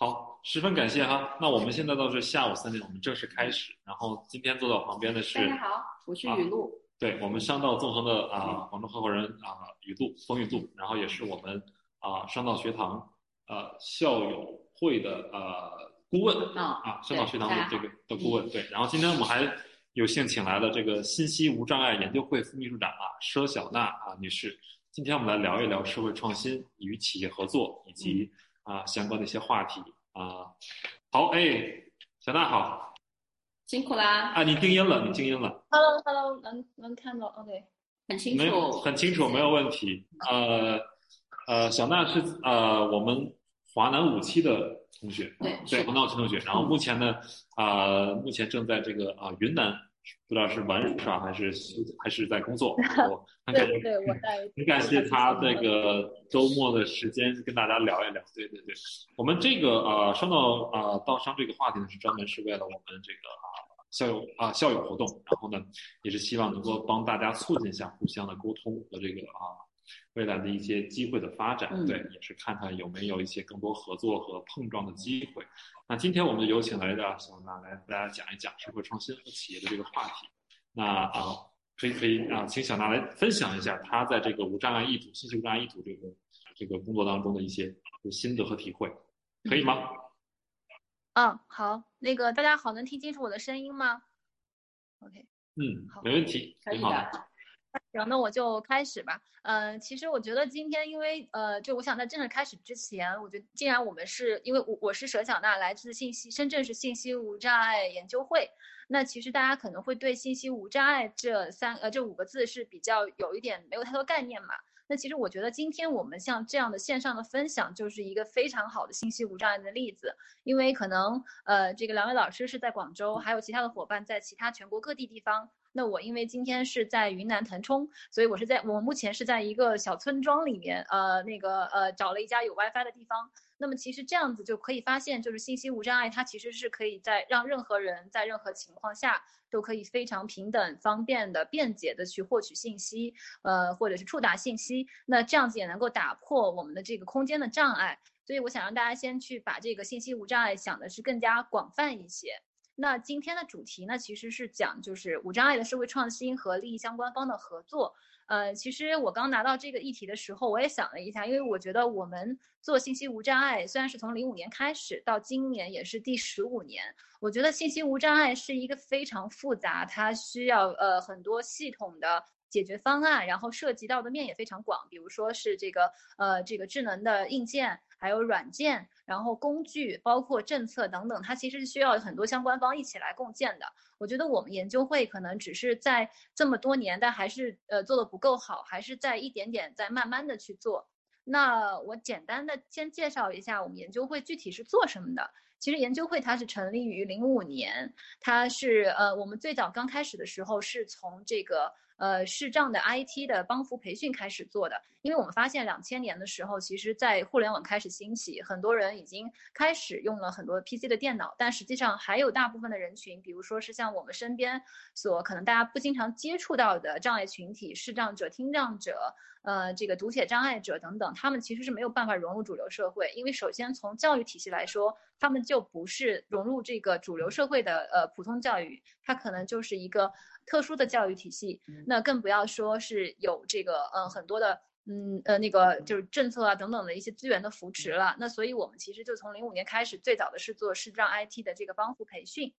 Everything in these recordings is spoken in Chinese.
好，十分感谢哈。那我们现在到是下午三点，我们正式开始。然后今天坐在我旁边的是，大家好，我是雨露。对我们商道纵横的啊，广州合伙人啊，雨露，冯雨露，然后也是我们啊商道学堂呃校友会的呃顾问啊啊商道学堂的这个的顾问。对，然后今天我们还有幸请来了这个信息无障碍研究会副秘书长啊佘小娜啊女士。今天我们来聊一聊社会创新与企业合作以及啊相关的一些话题啊。好，哎，小娜好，辛苦啦！啊，你静音了，你静音了。Hello，Hello，能能看到？OK，很清楚，很清楚，没有问题。呃呃，小娜是呃我们华南五期的同学，对对，华南五期同学。然后目前呢，啊，目前正在这个啊云南。不知道是玩耍还是还是在工作，我很感谢，很感谢他这个周末的时间跟大家聊一聊。对对对，我们这个啊，说到啊道商这个话题呢，是专门是为了我们这个啊校友啊校友活动，然后呢，也是希望能够帮大家促进一下互相的沟通和这个啊。未来的一些机会的发展，对，也是看看有没有一些更多合作和碰撞的机会。那今天我们就有请来的小娜来大家讲一讲社会创新和企业的这个话题。那啊，可以可以啊，请小娜来分享一下她在这个无障碍意图、信息无障碍意图这个这个工作当中的一些心得和体会，可以吗？嗯，好，那个大家好，能听清楚我的声音吗？OK，嗯，好，没问题，挺好的。行，那我就开始吧。嗯，其实我觉得今天，因为呃，就我想在正式开始之前，我觉得既然我们是因为我我是佘小娜，来自信息深圳市信息无障碍研究会，那其实大家可能会对信息无障碍这三呃这五个字是比较有一点没有太多概念嘛。那其实我觉得今天我们像这样的线上的分享，就是一个非常好的信息无障碍的例子，因为可能呃这个两位老师是在广州，还有其他的伙伴在其他全国各地地方。那我因为今天是在云南腾冲，所以我是在我目前是在一个小村庄里面，呃，那个呃找了一家有 WiFi 的地方。那么其实这样子就可以发现，就是信息无障碍，它其实是可以在让任何人在任何情况下都可以非常平等、方便的、便捷的去获取信息，呃，或者是触达信息。那这样子也能够打破我们的这个空间的障碍。所以我想让大家先去把这个信息无障碍想的是更加广泛一些。那今天的主题呢，其实是讲就是无障碍的社会创新和利益相关方的合作。呃，其实我刚拿到这个议题的时候，我也想了一下，因为我觉得我们做信息无障碍，虽然是从零五年开始，到今年也是第十五年，我觉得信息无障碍是一个非常复杂，它需要呃很多系统的解决方案，然后涉及到的面也非常广，比如说是这个呃这个智能的硬件。还有软件，然后工具，包括政策等等，它其实需要很多相关方一起来共建的。我觉得我们研究会可能只是在这么多年，但还是呃做的不够好，还是在一点点在慢慢的去做。那我简单的先介绍一下我们研究会具体是做什么的。其实研究会它是成立于零五年，它是呃我们最早刚开始的时候是从这个。呃，视障的 IT 的帮扶培训开始做的，因为我们发现两千年的时候，其实在互联网开始兴起，很多人已经开始用了很多 PC 的电脑，但实际上还有大部分的人群，比如说是像我们身边所可能大家不经常接触到的障碍群体，视障者、听障者，呃，这个读写障碍者等等，他们其实是没有办法融入主流社会，因为首先从教育体系来说，他们就不是融入这个主流社会的呃普通教育，它可能就是一个。特殊的教育体系，那更不要说是有这个呃很多的嗯呃那个就是政策啊等等的一些资源的扶持了。那所以我们其实就从零五年开始，最早的是做视障 IT 的这个帮扶培训。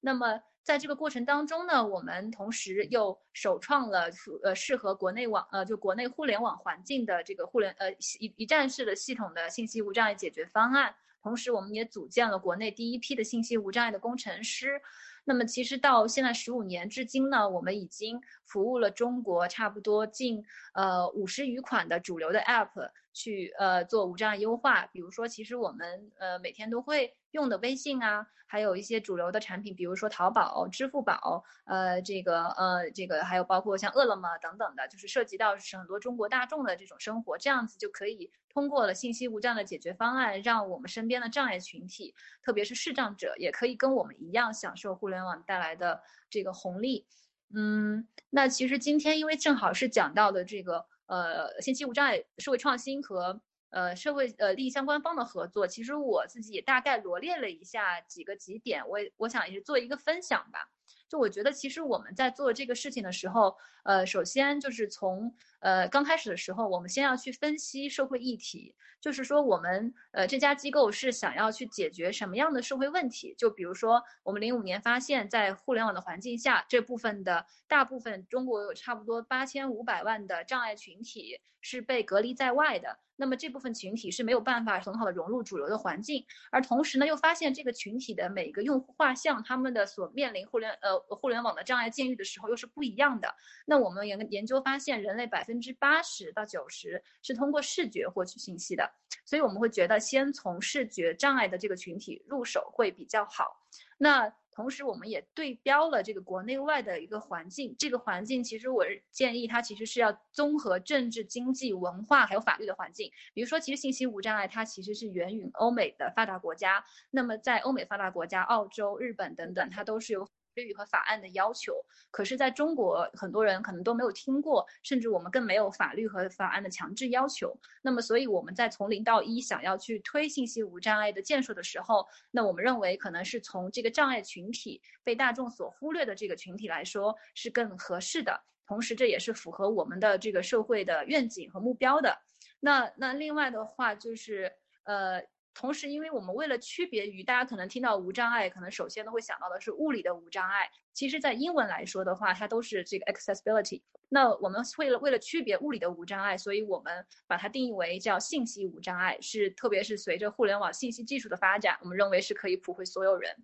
那么在这个过程当中呢，我们同时又首创了呃适合国内网呃就国内互联网环境的这个互联呃一一站式的系统的信息无障碍解决方案。同时，我们也组建了国内第一批的信息无障碍的工程师。那么其实到现在十五年至今呢，我们已经服务了中国差不多近呃五十余款的主流的 App 去呃做无障碍优化。比如说，其实我们呃每天都会用的微信啊，还有一些主流的产品，比如说淘宝、支付宝，呃这个呃这个还有包括像饿了么等等的，就是涉及到是很多中国大众的这种生活，这样子就可以。通过了信息无障碍的解决方案，让我们身边的障碍群体，特别是视障者，也可以跟我们一样享受互联网带来的这个红利。嗯，那其实今天因为正好是讲到的这个呃信息无障碍社会创新和呃社会呃利益相关方的合作，其实我自己也大概罗列了一下几个几点，我我想也是做一个分享吧。就我觉得，其实我们在做这个事情的时候，呃，首先就是从呃刚开始的时候，我们先要去分析社会议题，就是说我们呃这家机构是想要去解决什么样的社会问题。就比如说，我们零五年发现，在互联网的环境下，这部分的大部分中国有差不多八千五百万的障碍群体是被隔离在外的。那么这部分群体是没有办法很好的融入主流的环境，而同时呢，又发现这个群体的每个用户画像，他们的所面临互联呃互联网的障碍境遇的时候又是不一样的。那我们研研究发现，人类百分百分之八十到九十是通过视觉获取信息的，所以我们会觉得先从视觉障碍的这个群体入手会比较好。那同时，我们也对标了这个国内外的一个环境。这个环境其实我建议它其实是要综合政治、经济、文化还有法律的环境。比如说，其实信息无障碍它其实是源于欧美的发达国家。那么在欧美发达国家，澳洲、日本等等，它都是有。律和法案的要求，可是在中国，很多人可能都没有听过，甚至我们更没有法律和法案的强制要求。那么，所以我们在从零到一想要去推信息无障碍的建设的时候，那我们认为可能是从这个障碍群体被大众所忽略的这个群体来说是更合适的，同时这也是符合我们的这个社会的愿景和目标的。那那另外的话就是呃。同时，因为我们为了区别于大家可能听到无障碍，可能首先都会想到的是物理的无障碍。其实，在英文来说的话，它都是这个 accessibility。那我们为了为了区别物理的无障碍，所以我们把它定义为叫信息无障碍。是特别是随着互联网信息技术的发展，我们认为是可以普惠所有人。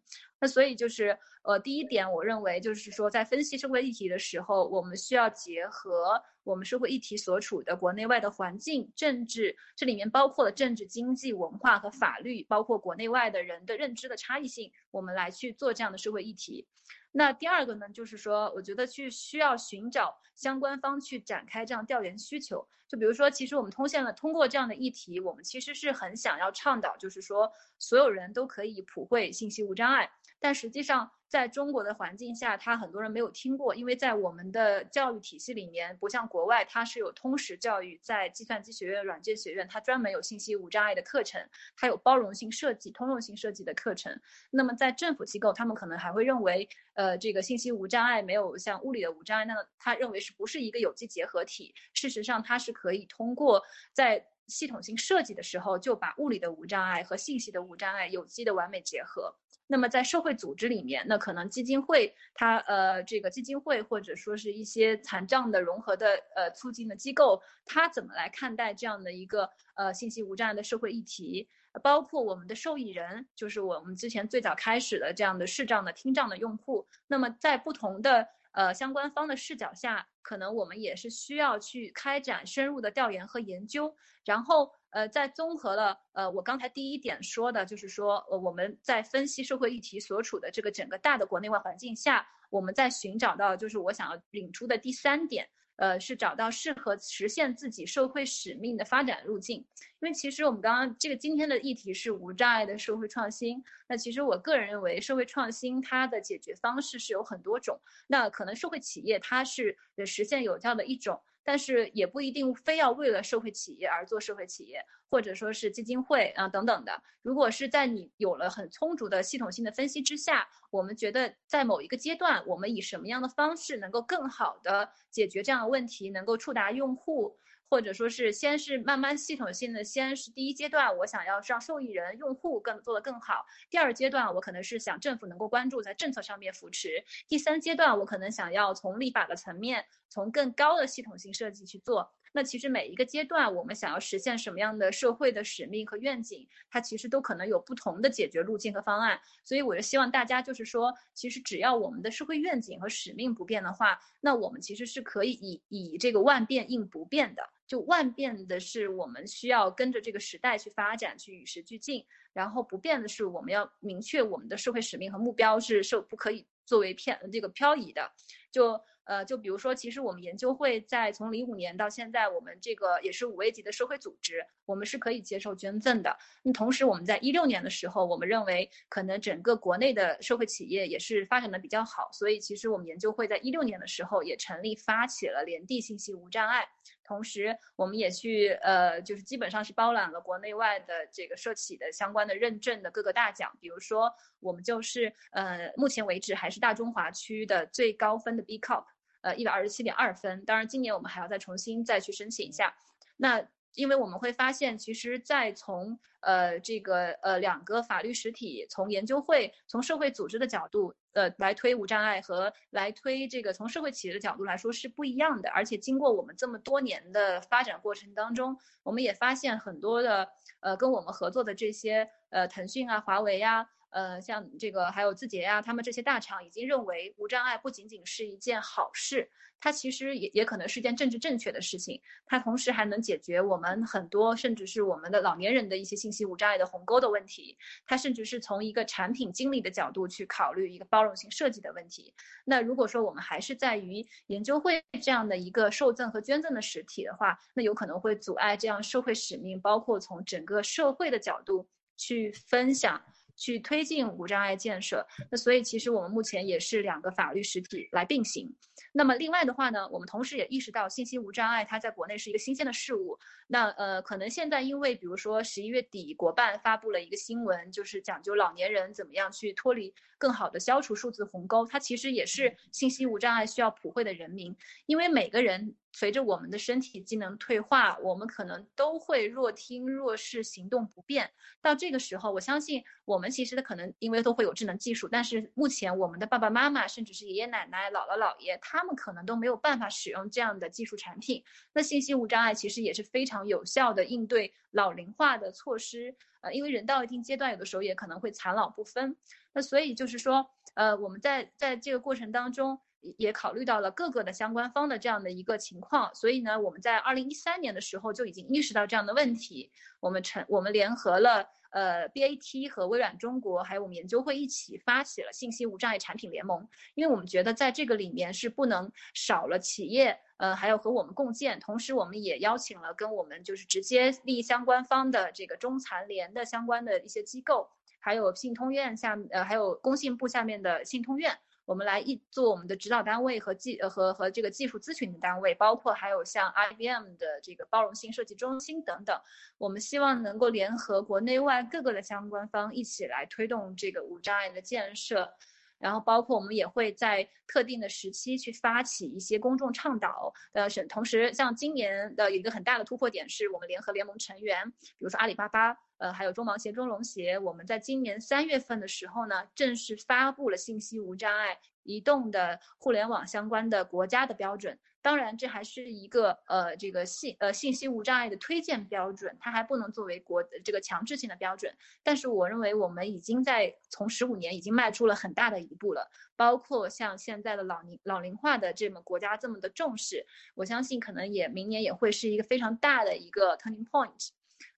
那所以就是呃，第一点，我认为就是说，在分析社会议题的时候，我们需要结合我们社会议题所处的国内外的环境、政治，这里面包括了政治、经济、文化和法律，包括国内外的人的认知的差异性，我们来去做这样的社会议题。那第二个呢，就是说，我觉得去需要寻找相关方去展开这样调研需求。就比如说，其实我们通线了通过这样的议题，我们其实是很想要倡导，就是说，所有人都可以普惠信息无障碍。但实际上，在中国的环境下，他很多人没有听过，因为在我们的教育体系里面，不像国外，它是有通识教育，在计算机学院、软件学院，它专门有信息无障碍的课程，它有包容性设计、通用性设计的课程。那么在政府机构，他们可能还会认为，呃，这个信息无障碍没有像物理的无障碍那他认为是不是一个有机结合体？事实上，它是可以通过在系统性设计的时候，就把物理的无障碍和信息的无障碍有机的完美结合。那么在社会组织里面，那可能基金会它呃这个基金会或者说是一些残障的融合的呃促进的机构，它怎么来看待这样的一个呃信息无障碍的社会议题？包括我们的受益人，就是我们之前最早开始的这样的视障的听障的用户。那么在不同的呃相关方的视角下，可能我们也是需要去开展深入的调研和研究，然后。呃，在综合了呃，我刚才第一点说的，就是说，呃，我们在分析社会议题所处的这个整个大的国内外环境下，我们在寻找到，就是我想要领出的第三点，呃，是找到适合实现自己社会使命的发展路径。因为其实我们刚刚这个今天的议题是无障碍的社会创新，那其实我个人认为，社会创新它的解决方式是有很多种，那可能社会企业它是实现有效的一种。但是也不一定非要为了社会企业而做社会企业，或者说是基金会啊等等的。如果是在你有了很充足的系统性的分析之下，我们觉得在某一个阶段，我们以什么样的方式能够更好的解决这样的问题，能够触达用户。或者说是先是慢慢系统性的，先是第一阶段，我想要让受益人用户更做得更好。第二阶段，我可能是想政府能够关注在政策上面扶持。第三阶段，我可能想要从立法的层面，从更高的系统性设计去做。那其实每一个阶段，我们想要实现什么样的社会的使命和愿景，它其实都可能有不同的解决路径和方案。所以我就希望大家就是说，其实只要我们的社会愿景和使命不变的话，那我们其实是可以以以这个万变应不变的。就万变的是我们需要跟着这个时代去发展，去与时俱进；然后不变的是我们要明确我们的社会使命和目标是受不可以作为偏这个漂移的。就。呃，就比如说，其实我们研究会在从零五年到现在，我们这个也是五 A 级的社会组织，我们是可以接受捐赠的。那同时，我们在一六年的时候，我们认为可能整个国内的社会企业也是发展的比较好，所以其实我们研究会在一六年的时候也成立发起了连地信息无障碍。同时，我们也去呃，就是基本上是包揽了国内外的这个社企的相关的认证的各个大奖。比如说，我们就是呃，目前为止还是大中华区的最高分的 B Corp，呃，一百二十七点二分。当然，今年我们还要再重新再去申请一下。那因为我们会发现，其实，在从呃这个呃两个法律实体，从研究会、从社会组织的角度，呃来推无障碍和来推这个从社会企业的角度来说是不一样的。而且经过我们这么多年的发展过程当中，我们也发现很多的呃跟我们合作的这些呃腾讯啊、华为呀。呃，像这个还有字节呀，他们这些大厂已经认为无障碍不仅仅是一件好事，它其实也也可能是一件政治正确的事情。它同时还能解决我们很多，甚至是我们的老年人的一些信息无障碍的鸿沟的问题。它甚至是从一个产品经理的角度去考虑一个包容性设计的问题。那如果说我们还是在于研究会这样的一个受赠和捐赠的实体的话，那有可能会阻碍这样社会使命，包括从整个社会的角度去分享。去推进无障碍建设，那所以其实我们目前也是两个法律实体来并行。那么另外的话呢，我们同时也意识到信息无障碍它在国内是一个新鲜的事物。那呃，可能现在因为比如说十一月底国办发布了一个新闻，就是讲究老年人怎么样去脱离更好的消除数字鸿沟，它其实也是信息无障碍需要普惠的人民，因为每个人。随着我们的身体机能退化，我们可能都会若听若视、行动不便。到这个时候，我相信我们其实的可能因为都会有智能技术，但是目前我们的爸爸妈妈，甚至是爷爷奶奶、姥姥姥爷，他们可能都没有办法使用这样的技术产品。那信息无障碍其实也是非常有效的应对老龄化的措施。呃，因为人到一定阶段，有的时候也可能会残老不分。那所以就是说，呃，我们在在这个过程当中。也考虑到了各个的相关方的这样的一个情况，所以呢，我们在二零一三年的时候就已经意识到这样的问题。我们成，我们联合了呃 BAT 和微软中国，还有我们研究会一起发起了信息无障碍产品联盟。因为我们觉得在这个里面是不能少了企业，呃，还有和我们共建。同时，我们也邀请了跟我们就是直接利益相关方的这个中残联的相关的一些机构，还有信通院下，呃，还有工信部下面的信通院。我们来一做我们的指导单位和技呃和和这个技术咨询的单位，包括还有像 IBM 的这个包容性设计中心等等。我们希望能够联合国内外各个的相关方一起来推动这个无障碍的建设。然后包括我们也会在特定的时期去发起一些公众倡导，呃，是同时像今年的一个很大的突破点是我们联合联盟成员，比如说阿里巴巴，呃，还有中盲协、中融协，我们在今年三月份的时候呢，正式发布了信息无障碍移动的互联网相关的国家的标准。当然，这还是一个呃，这个信呃信息无障碍的推荐标准，它还不能作为国这个强制性的标准。但是，我认为我们已经在从十五年已经迈出了很大的一步了。包括像现在的老龄老龄化的这么国家这么的重视，我相信可能也明年也会是一个非常大的一个 turning point。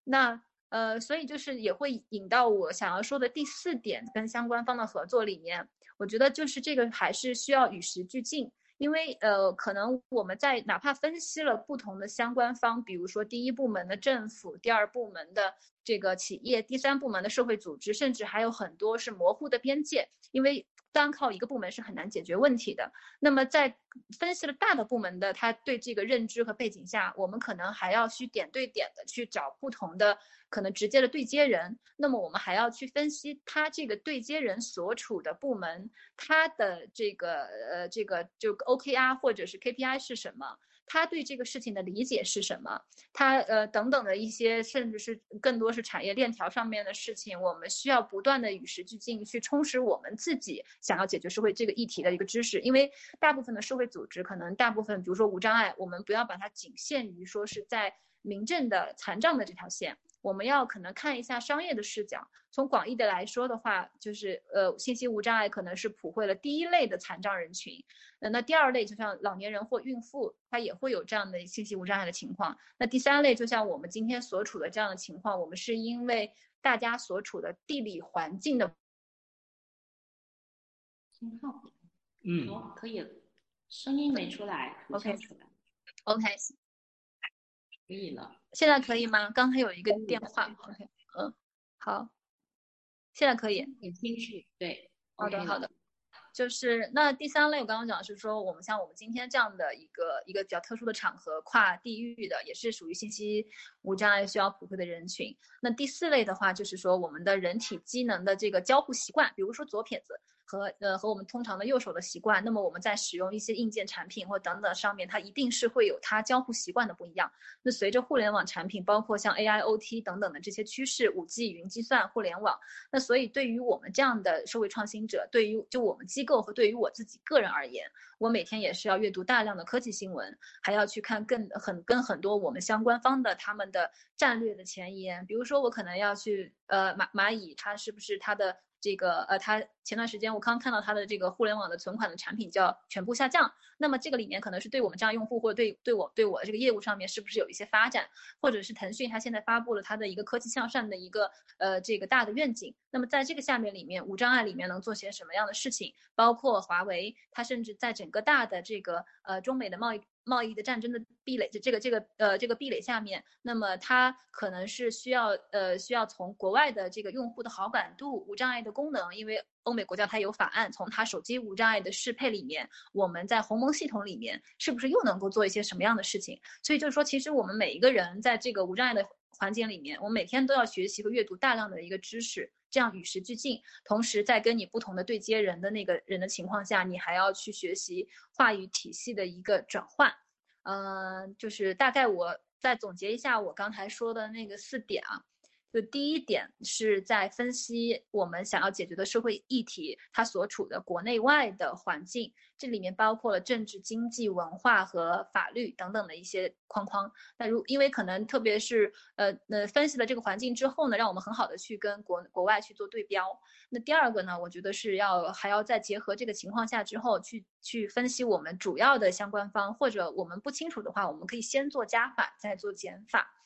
那呃，所以就是也会引到我想要说的第四点，跟相关方的合作里面，我觉得就是这个还是需要与时俱进。因为呃，可能我们在哪怕分析了不同的相关方，比如说第一部门的政府，第二部门的这个企业，第三部门的社会组织，甚至还有很多是模糊的边界，因为。单靠一个部门是很难解决问题的。那么，在分析了大的部门的他对这个认知和背景下，我们可能还要去点对点的去找不同的可能直接的对接人。那么，我们还要去分析他这个对接人所处的部门，他的这个呃这个就 OKR 或者是 KPI 是什么。他对这个事情的理解是什么？他呃等等的一些，甚至是更多是产业链条上面的事情，我们需要不断的与时俱进，去充实我们自己想要解决社会这个议题的一个知识。因为大部分的社会组织，可能大部分，比如说无障碍，我们不要把它仅限于说是在民政的残障的这条线。我们要可能看一下商业的视角，从广义的来说的话，就是呃，信息无障碍可能是普惠了第一类的残障人群，呃，那第二类就像老年人或孕妇，他也会有这样的信息无障碍的情况。那第三类就像我们今天所处的这样的情况，我们是因为大家所处的地理环境的信号，嗯，好，可以了。声音没出来，OK，出来，OK，可以了，现在可以吗？刚才有一个电话，OK，嗯，好，现在可以，很清楚，对，好的，好的。就是那第三类，我刚刚讲的是说，我们像我们今天这样的一个一个比较特殊的场合，跨地域的，也是属于信息无障碍需要普惠的人群。那第四类的话，就是说我们的人体机能的这个交互习惯，比如说左撇子。和呃和我们通常的右手的习惯，那么我们在使用一些硬件产品或等等上面，它一定是会有它交互习惯的不一样。那随着互联网产品，包括像 AIoT 等等的这些趋势，五 G 云计算、互联网，那所以对于我们这样的社会创新者，对于就我们机构和对于我自己个人而言，我每天也是要阅读大量的科技新闻，还要去看更很跟很多我们相关方的他们的战略的前沿，比如说我可能要去呃蚂蚂蚁，它是不是它的。这个呃，他前段时间我刚看到他的这个互联网的存款的产品叫全部下降，那么这个里面可能是对我们这样用户或者对对我对我这个业务上面是不是有一些发展，或者是腾讯它现在发布了它的一个科技向善的一个呃这个大的愿景，那么在这个下面里面无障碍里面能做些什么样的事情，包括华为，它甚至在整个大的这个呃中美的贸易。贸易的战争的壁垒，这这个这个呃这个壁垒下面，那么它可能是需要呃需要从国外的这个用户的好感度、无障碍的功能，因为欧美国家它有法案，从它手机无障碍的适配里面，我们在鸿蒙系统里面是不是又能够做一些什么样的事情？所以就是说，其实我们每一个人在这个无障碍的环节里面，我每天都要学习和阅读大量的一个知识。这样与时俱进，同时在跟你不同的对接人的那个人的情况下，你还要去学习话语体系的一个转换。嗯，就是大概我再总结一下我刚才说的那个四点啊。就第一点是在分析我们想要解决的社会议题，它所处的国内外的环境，这里面包括了政治、经济、文化和法律等等的一些框框。那如因为可能特别是呃呃分析了这个环境之后呢，让我们很好的去跟国国外去做对标。那第二个呢，我觉得是要还要再结合这个情况下之后去去分析我们主要的相关方，或者我们不清楚的话，我们可以先做加法，再做减法。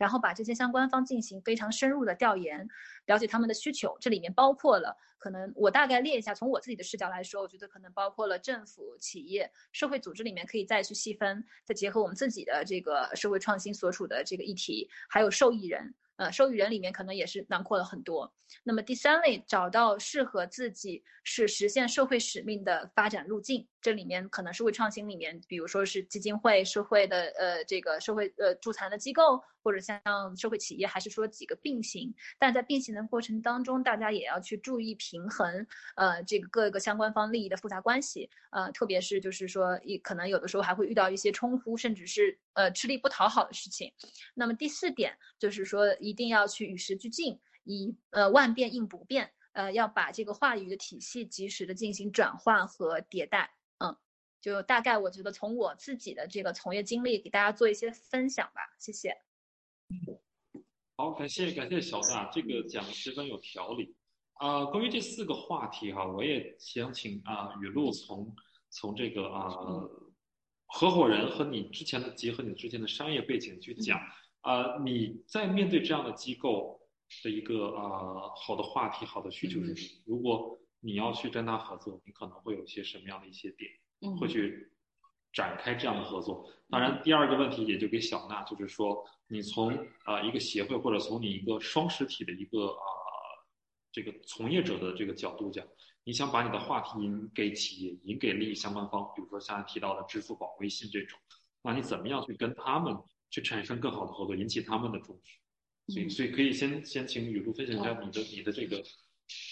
然后把这些相关方进行非常深入的调研，了解他们的需求。这里面包括了可能我大概列一下，从我自己的视角来说，我觉得可能包括了政府、企业、社会组织里面可以再去细分，再结合我们自己的这个社会创新所处的这个议题，还有受益人。呃，受益人里面可能也是囊括了很多。那么第三类，找到适合自己是实现社会使命的发展路径。这里面可能是会创新里面，比如说是基金会、社会的呃这个社会呃助残的机构，或者像社会企业，还是说几个并行。但在并行的过程当中，大家也要去注意平衡呃这个各个相关方利益的复杂关系。呃，特别是就是说，一可能有的时候还会遇到一些冲突，甚至是呃吃力不讨好的事情。那么第四点就是说，一定要去与时俱进，以呃万变应不变，呃要把这个话语的体系及时的进行转换和迭代。就大概我觉得从我自己的这个从业经历给大家做一些分享吧，谢谢。好，感谢感谢小娜，这个讲的十分有条理。啊，关于这四个话题哈，我也想请啊雨露从从这个啊合伙人和你之前的结合你之前的商业背景去讲啊，你在面对这样的机构的一个啊好的话题、好的需求是什么，如果你要去跟他合作，你可能会有一些什么样的一些点？会去展开这样的合作。当然，第二个问题也就给小娜，就是说，你从啊一个协会或者从你一个双实体的一个啊这个从业者的这个角度讲，你想把你的话题引给企业，引给利益相关方，比如说像提到的支付宝、微信这种，那你怎么样去跟他们去产生更好的合作，引起他们的重视？所以，所以可以先先请雨露分享一下你的你的这个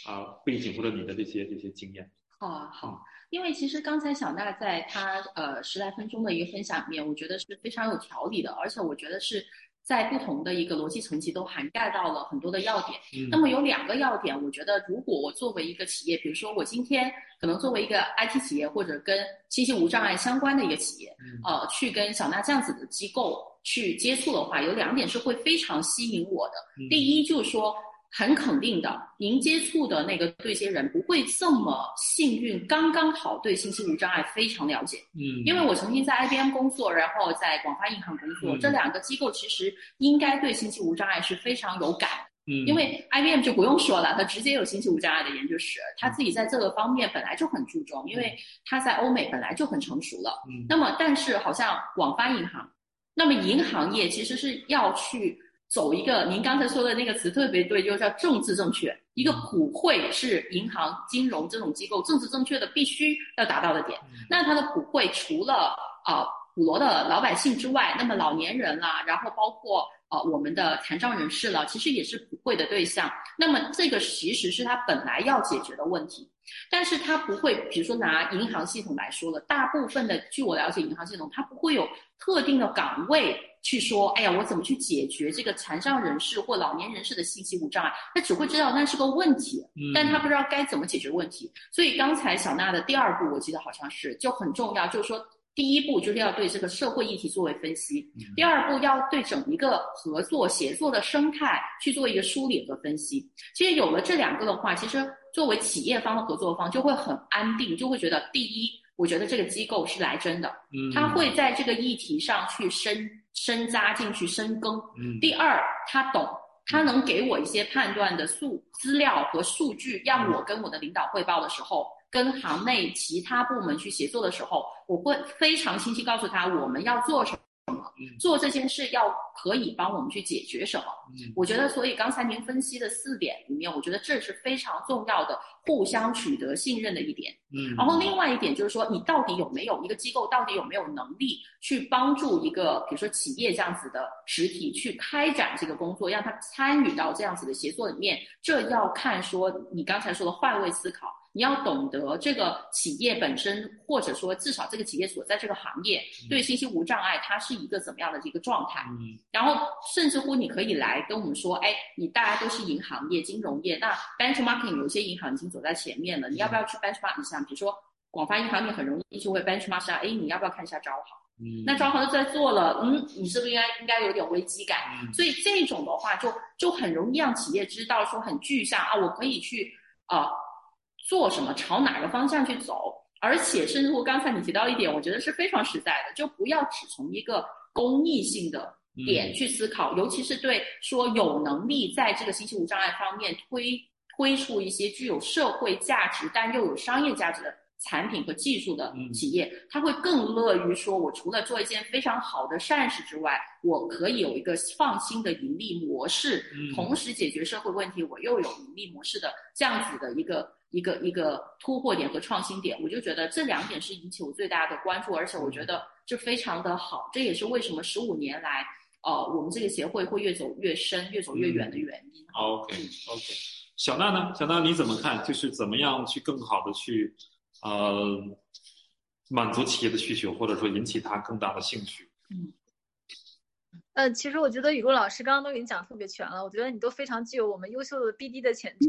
啊背景或者你的这些这些经验。好啊，好。因为其实刚才小娜在她呃十来分钟的一个分享里面，我觉得是非常有条理的，而且我觉得是在不同的一个逻辑层级都涵盖到了很多的要点。那么有两个要点，我觉得如果我作为一个企业，比如说我今天可能作为一个 IT 企业或者跟信息无障碍相关的一个企业，呃，去跟小娜这样子的机构去接触的话，有两点是会非常吸引我的。第一就是说。很肯定的，您接触的那个对接人不会这么幸运，刚刚好对信息无障碍非常了解。嗯，因为我曾经在 IBM 工作，然后在广发银行工作，这两个机构其实应该对信息无障碍是非常有感。嗯，因为 IBM 就不用说了，它直接有信息无障碍的研究室，它自己在这个方面本来就很注重，因为它在欧美本来就很成熟了。嗯，那么但是好像广发银行，那么银行业其实是要去走一个您刚才说的那个词特别对，就叫政治正确。一个普惠是银行金融这种机构政治正确的必须要达到的点。那它的普惠除了啊普罗的老百姓之外，那么老年人啦，然后包括。呃，我们的残障人士了，其实也是普惠的对象。那么这个其实是它本来要解决的问题，但是它不会，比如说拿银行系统来说了，大部分的，据我了解，银行系统它不会有特定的岗位去说，哎呀，我怎么去解决这个残障人士或老年人士的信息无障碍？他只会知道那是个问题，但他不知道该怎么解决问题。所以刚才小娜的第二步，我记得好像是就很重要，就是说。第一步就是要对这个社会议题作为分析，第二步要对整一个合作协作的生态去做一个梳理和分析。其实有了这两个的话，其实作为企业方的合作方就会很安定，就会觉得第一，我觉得这个机构是来真的，他会在这个议题上去深深扎进去深耕。第二，他懂，他能给我一些判断的数资料和数据，让我跟我的领导汇报的时候。跟行内其他部门去协作的时候，我会非常清晰告诉他我们要做什么，做这件事要可以帮我们去解决什么。我觉得，所以刚才您分析的四点里面，我觉得这是非常重要的，互相取得信任的一点。嗯，然后另外一点就是说，你到底有没有一个机构，到底有没有能力去帮助一个，比如说企业这样子的实体去开展这个工作，让他参与到这样子的协作里面，这要看说你刚才说的换位思考。你要懂得这个企业本身，或者说至少这个企业所在这个行业对信息无障碍，它是一个怎么样的一个状态？嗯，然后甚至乎你可以来跟我们说，哎，你大家都是银行业、金融业，那 benchmarking 有些银行已经走在前面了，你要不要去 benchmark 一下？比如说广发银行，你很容易就会 benchmark 下，哎，你要不要看一下招行？嗯，那招行都在做了，嗯，你是不是应该应该有点危机感？所以这种的话，就就很容易让企业知道说很具象啊，我可以去啊。做什么，朝哪个方向去走，而且甚至乎刚才你提到一点，我觉得是非常实在的，就不要只从一个公益性的点去思考，尤其是对说有能力在这个信息无障碍方面推推出一些具有社会价值但又有商业价值的产品和技术的企业，他会更乐于说，我除了做一件非常好的善事之外，我可以有一个放心的盈利模式，同时解决社会问题，我又有盈利模式的这样子的一个。一个一个突破点和创新点，我就觉得这两点是引起我最大的关注，而且我觉得这非常的好，这也是为什么十五年来，呃，我们这个协会会越走越深、越走越远的原因。OK OK，小娜呢？小娜你怎么看？就是怎么样去更好的去，呃，满足企业的需求，或者说引起他更大的兴趣？嗯。呃，其实我觉得雨露老师刚刚都已经讲特别全了，我觉得你都非常具有我们优秀的 BD 的潜质。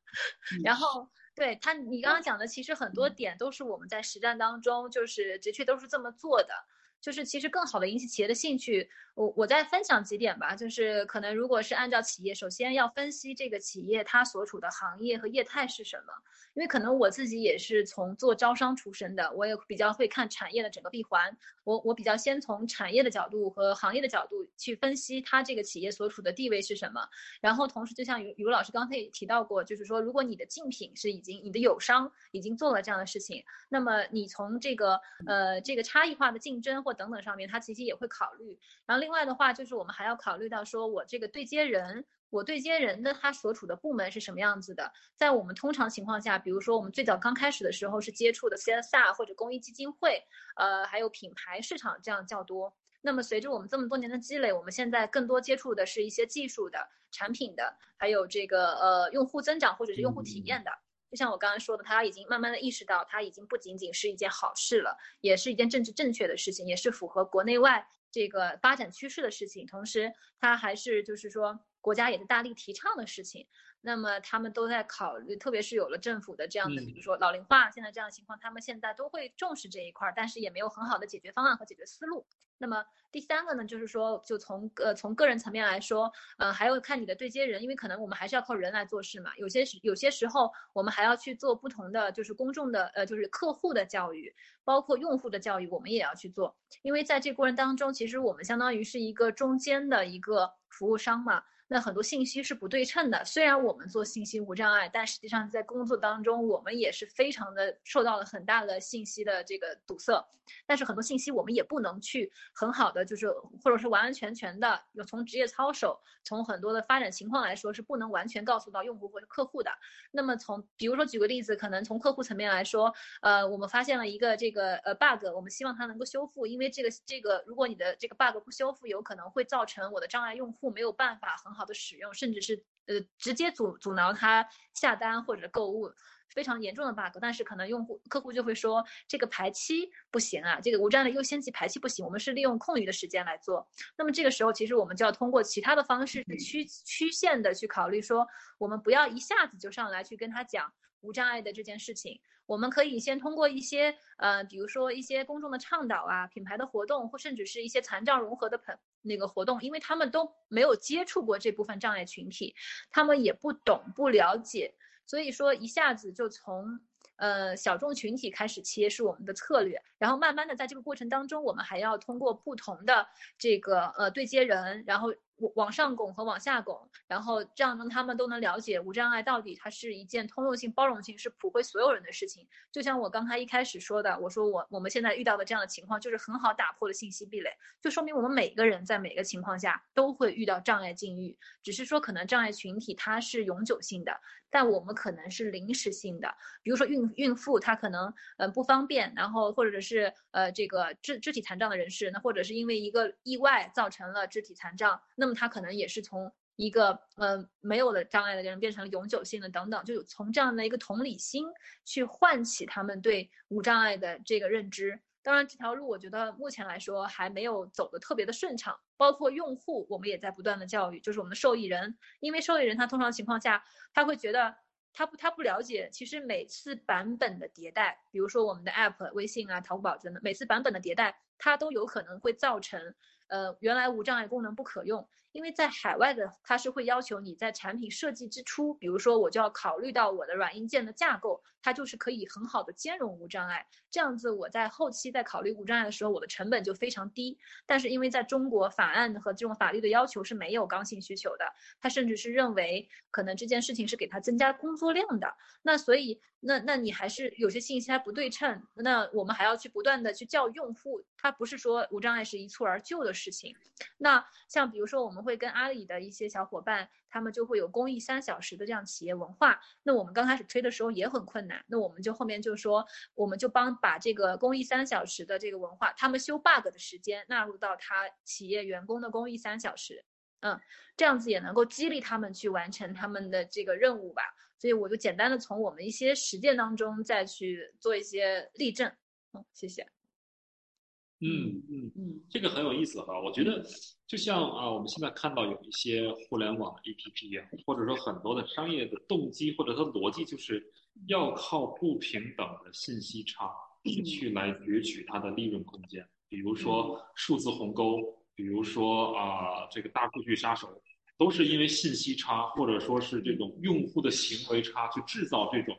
然后，对他，你刚刚讲的其实很多点都是我们在实战当中，就是的确都是这么做的。就是其实更好的引起企业的兴趣，我我再分享几点吧。就是可能如果是按照企业，首先要分析这个企业它所处的行业和业态是什么。因为可能我自己也是从做招商出身的，我也比较会看产业的整个闭环。我我比较先从产业的角度和行业的角度去分析它这个企业所处的地位是什么。然后同时，就像于于老师刚才也提到过，就是说如果你的竞品是已经你的友商已经做了这样的事情，那么你从这个呃这个差异化的竞争或等等上面，它其实也会考虑。然后另外的话，就是我们还要考虑到说我这个对接人。我对接人的他所处的部门是什么样子的？在我们通常情况下，比如说我们最早刚开始的时候是接触的 CSR 或者公益基金会，呃，还有品牌市场这样较多。那么随着我们这么多年的积累，我们现在更多接触的是一些技术的、产品的，还有这个呃用户增长或者是用户体验的。就像我刚刚说的，他已经慢慢的意识到，它已经不仅仅是一件好事了，也是一件政治正确的事情，也是符合国内外这个发展趋势的事情。同时，它还是就是说。国家也是大力提倡的事情，那么他们都在考虑，特别是有了政府的这样的，比如说老龄化现在这样的情况，他们现在都会重视这一块，但是也没有很好的解决方案和解决思路。那么第三个呢，就是说，就从呃从个人层面来说，呃，还要看你的对接人，因为可能我们还是要靠人来做事嘛。有些时有些时候，我们还要去做不同的，就是公众的，呃，就是客户的教育，包括用户的教育，我们也要去做。因为在这过程当中，其实我们相当于是一个中间的一个服务商嘛。那很多信息是不对称的。虽然我们做信息无障碍，但实际上在工作当中，我们也是非常的受到了很大的信息的这个堵塞。但是很多信息我们也不能去很好的，就是或者是完完全全的，从职业操守，从很多的发展情况来说，是不能完全告诉到用户或者客户的。那么从比如说举个例子，可能从客户层面来说，呃，我们发现了一个这个呃 bug，我们希望它能够修复，因为这个这个如果你的这个 bug 不修复，有可能会造成我的障碍用户没有办法很好。好的使用，甚至是呃直接阻阻挠他下单或者购物，非常严重的 bug。但是可能用户客户就会说这个排期不行啊，这个无障碍的优先级排期不行。我们是利用空余的时间来做。那么这个时候其实我们就要通过其他的方式曲曲线的去考虑，说我们不要一下子就上来去跟他讲无障碍的这件事情。我们可以先通过一些呃，比如说一些公众的倡导啊，品牌的活动，或甚至是一些残障融合的朋那个活动，因为他们都没有接触过这部分障碍群体，他们也不懂不了解，所以说一下子就从呃小众群体开始切是我们的策略，然后慢慢的在这个过程当中，我们还要通过不同的这个呃对接人，然后。往上拱和往下拱，然后这样让他们都能了解无障碍到底它是一件通用性、包容性，是普惠所有人的事情。就像我刚才一开始说的，我说我我们现在遇到的这样的情况，就是很好打破了信息壁垒，就说明我们每个人在每个情况下都会遇到障碍境遇，只是说可能障碍群体它是永久性的。但我们可能是临时性的，比如说孕孕妇她可能嗯不方便，然后或者是呃这个肢肢体残障的人士，那或者是因为一个意外造成了肢体残障，那么他可能也是从一个呃没有了障碍的人变成了永久性的等等，就有从这样的一个同理心去唤起他们对无障碍的这个认知。当然，这条路我觉得目前来说还没有走得特别的顺畅，包括用户，我们也在不断的教育，就是我们的受益人，因为受益人他通常情况下他会觉得他不他不了解，其实每次版本的迭代，比如说我们的 app、微信啊、淘宝等等，每次版本的迭代，它都有可能会造成，呃，原来无障碍功能不可用。因为在海外的，它是会要求你在产品设计之初，比如说我就要考虑到我的软硬件的架构，它就是可以很好的兼容无障碍，这样子我在后期在考虑无障碍的时候，我的成本就非常低。但是因为在中国法案和这种法律的要求是没有刚性需求的，他甚至是认为可能这件事情是给他增加工作量的，那所以那那你还是有些信息还不对称，那我们还要去不断的去教用户，它不是说无障碍是一蹴而就的事情。那像比如说我们。会跟阿里的一些小伙伴，他们就会有公益三小时的这样企业文化。那我们刚开始推的时候也很困难，那我们就后面就说，我们就帮把这个公益三小时的这个文化，他们修 bug 的时间纳入到他企业员工的公益三小时，嗯，这样子也能够激励他们去完成他们的这个任务吧。所以我就简单的从我们一些实践当中再去做一些例证，嗯，谢谢。嗯嗯。嗯，这个很有意思哈，我觉得就像啊，我们现在看到有一些互联网的 APP 啊，或者说很多的商业的动机或者它逻辑，就是要靠不平等的信息差去来攫取它的利润空间，比如说数字鸿沟，比如说啊这个大数据杀手，都是因为信息差或者说是这种用户的行为差去制造这种。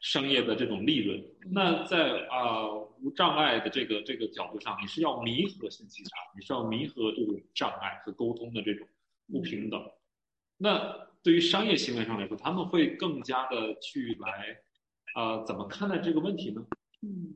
商业的这种利润，那在啊无障碍的这个这个角度上，你是要弥合信息差，你是要弥合这种障碍和沟通的这种不平等。那对于商业行为上来说，他们会更加的去来，呃，怎么看待这个问题呢？嗯，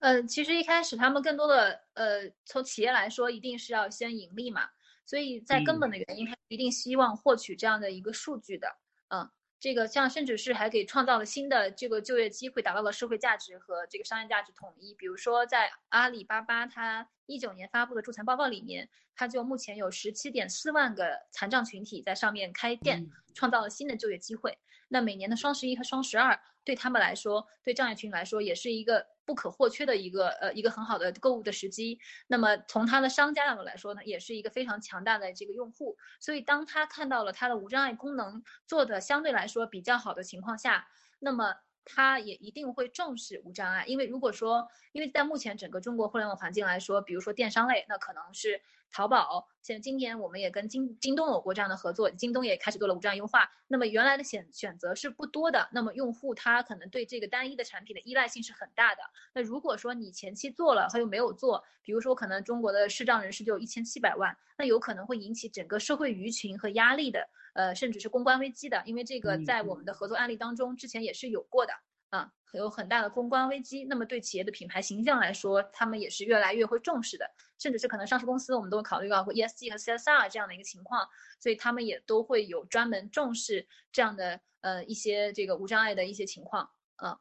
呃，其实一开始他们更多的，呃，从企业来说，一定是要先盈利嘛，所以在根本的原因，他一定希望获取这样的一个数据的，嗯。这个像甚至是还给创造了新的这个就业机会，达到了社会价值和这个商业价值统一。比如说，在阿里巴巴，它一九年发布的助残报告里面，它就目前有十七点四万个残障群体在上面开店，创造了新的就业机会。那每年的双十一和双十二，对他们来说，对障碍群来说，也是一个。不可或缺的一个呃一个很好的购物的时机，那么从他的商家角度来说呢，也是一个非常强大的这个用户，所以当他看到了他的无障碍功能做的相对来说比较好的情况下，那么他也一定会重视无障碍，因为如果说，因为在目前整个中国互联网环境来说，比如说电商类，那可能是淘宝，像今年我们也跟京京东有过这样的合作，京东也开始做了无障碍优化。那么原来的选选择是不多的，那么用户他可能对这个单一的产品的依赖性是很大的。那如果说你前期做了，他又没有做，比如说可能中国的视障人士就有一千七百万，那有可能会引起整个社会舆情和压力的。呃，甚至是公关危机的，因为这个在我们的合作案例当中之前也是有过的啊，有很大的公关危机。那么对企业的品牌形象来说，他们也是越来越会重视的，甚至是可能上市公司我们都会考虑到 ESG 和 CSR 这样的一个情况，所以他们也都会有专门重视这样的呃一些这个无障碍的一些情况啊。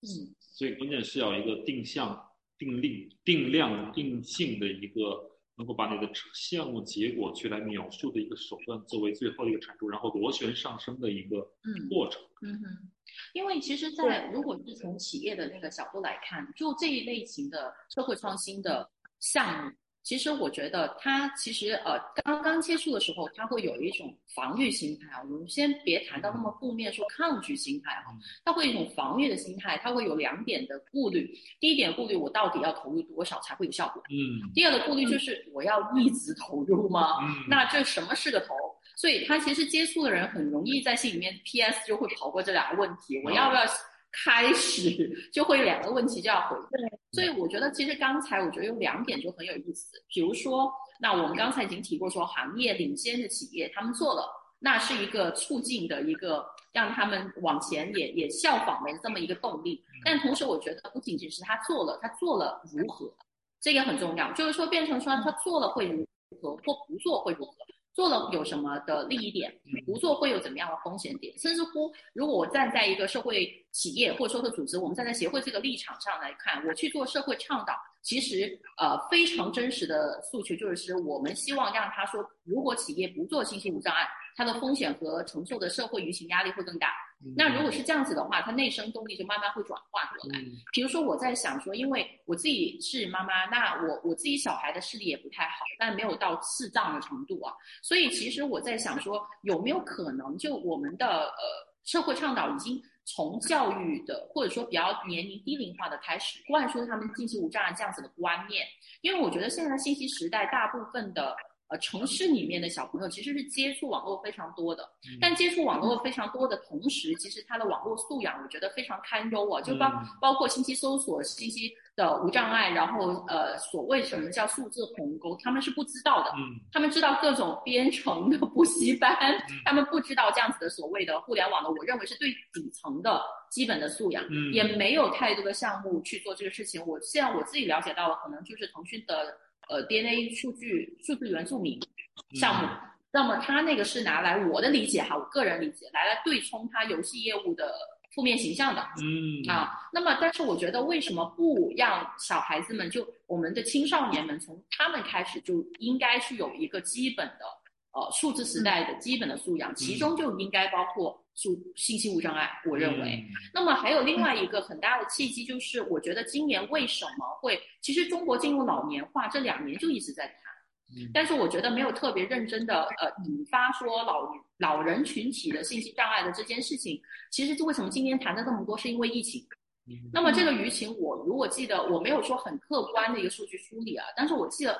嗯，所以关键是要一个定向、定力、定量、定性的一个。能够把你的项目结果去来描述的一个手段作为最后一个产出，然后螺旋上升的一个过程。嗯哼，因为其实，在如果是从企业的那个角度来看，就这一类型的社会创新的项目。其实我觉得他其实呃刚刚接触的时候，他会有一种防御心态啊。我们先别谈到那么负面，说抗拒心态哈，他会一种防御的心态，他会有两点的顾虑。第一点顾虑，我到底要投入多少才会有效果？嗯。第二个顾虑就是我要一直投入吗？嗯。那这什么是个投？所以他其实接触的人很容易在心里面 PS 就会跑过这两个问题：我要不要？开始 就会有两个问题就要回答，所以我觉得其实刚才我觉得有两点就很有意思，比如说，那我们刚才已经提过说行业领先的企业他们做了，那是一个促进的一个让他们往前也也效仿的这么一个动力，但同时我觉得不仅仅是他做了，他做了如何，这个很重要，就是说变成说他做了会如何或不做会如何。做了有什么的利益点，不做会有怎么样的风险点？甚至乎，如果我站在一个社会企业或者说是组织，我们站在协会这个立场上来看，我去做社会倡导，其实呃非常真实的诉求就是，我们希望让他说，如果企业不做信息无障碍。它的风险和承受的社会舆情压力会更大。那如果是这样子的话，它内生动力就慢慢会转化过来。比如说，我在想说，因为我自己是妈妈，那我我自己小孩的视力也不太好，但没有到视障的程度啊。所以其实我在想说，有没有可能，就我们的呃社会倡导已经从教育的或者说比较年龄低龄化的开始灌输他们进行无障碍这样子的观念，因为我觉得现在信息时代大部分的。呃，城市里面的小朋友其实是接触网络非常多的，但接触网络非常多的同时，其实他的网络素养我觉得非常堪忧啊，就包包括信息搜索、信息的无障碍，然后呃，所谓什么叫数字鸿沟，他们是不知道的，他们知道各种编程的补习班，他们不知道这样子的所谓的互联网的，我认为是最底层的基本的素养，也没有太多的项目去做这个事情。我现在我自己了解到了，可能就是腾讯的。呃，DNA 数据数字元素名项目，那么他那个是拿来我的理解哈，我个人理解，来来对冲他游戏业务的负面形象的。嗯啊，那么但是我觉得为什么不让小孩子们就我们的青少年们从他们开始就应该去有一个基本的呃数字时代的基本的素养，其中就应该包括。数信息无障碍，我认为。那么还有另外一个很大的契机，就是我觉得今年为什么会，其实中国进入老年化这两年就一直在谈，但是我觉得没有特别认真的呃引发说老老人群体的信息障碍的这件事情。其实就为什么今年谈的这么多，是因为疫情。那么这个舆情，我如果记得，我没有说很客观的一个数据梳理啊，但是我记得。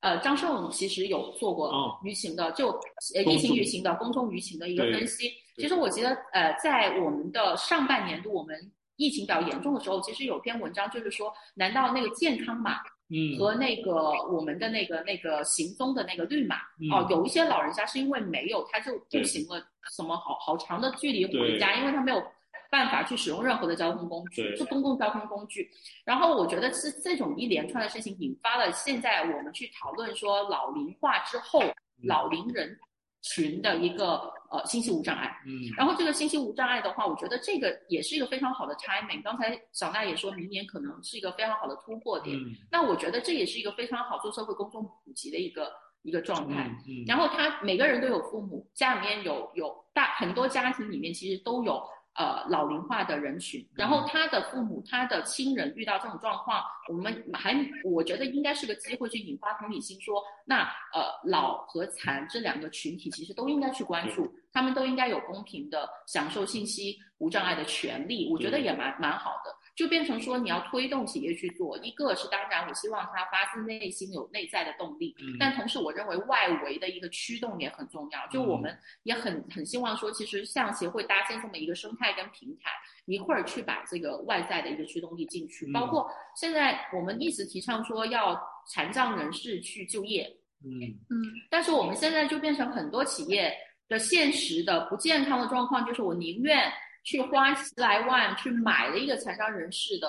呃，张胜其实有做过舆情的，就呃疫情舆情的公众舆情的一个分析。其实我觉得，呃，在我们的上半年度，我们疫情比较严重的时候，其实有篇文章就是说，难道那个健康码，嗯，和那个我们的那个那个行踪的那个绿码，哦，有一些老人家是因为没有，他就步行了什么好好长的距离回家，因为他没有。办法去使用任何的交通工具，是公共交通工具。然后我觉得是这种一连串的事情引发了现在我们去讨论说老龄化之后老龄人群的一个呃信息无障碍。嗯。然后这个信息无障碍的话，我觉得这个也是一个非常好的 timing。刚才小娜也说明年可能是一个非常好的突破点。嗯。那我觉得这也是一个非常好做社会公众普及的一个一个状态。嗯。然后他每个人都有父母，家里面有有大很多家庭里面其实都有。呃老龄化的人群，然后他的父母、他的亲人遇到这种状况，我们还我觉得应该是个机会去引发同理心，说那呃老和残这两个群体其实都应该去关注，他们都应该有公平的享受信息无障碍的权利，我觉得也蛮蛮好的。就变成说你要推动企业去做，一个是当然，我希望他发自内心有内在的动力，但同时我认为外围的一个驱动也很重要。就我们也很很希望说，其实像协会搭建这么一个生态跟平台，一会儿去把这个外在的一个驱动力进去，包括现在我们一直提倡说要残障人士去就业，嗯。嗯，但是我们现在就变成很多企业的现实的不健康的状况，就是我宁愿。去花十来万去买了一个残障人士的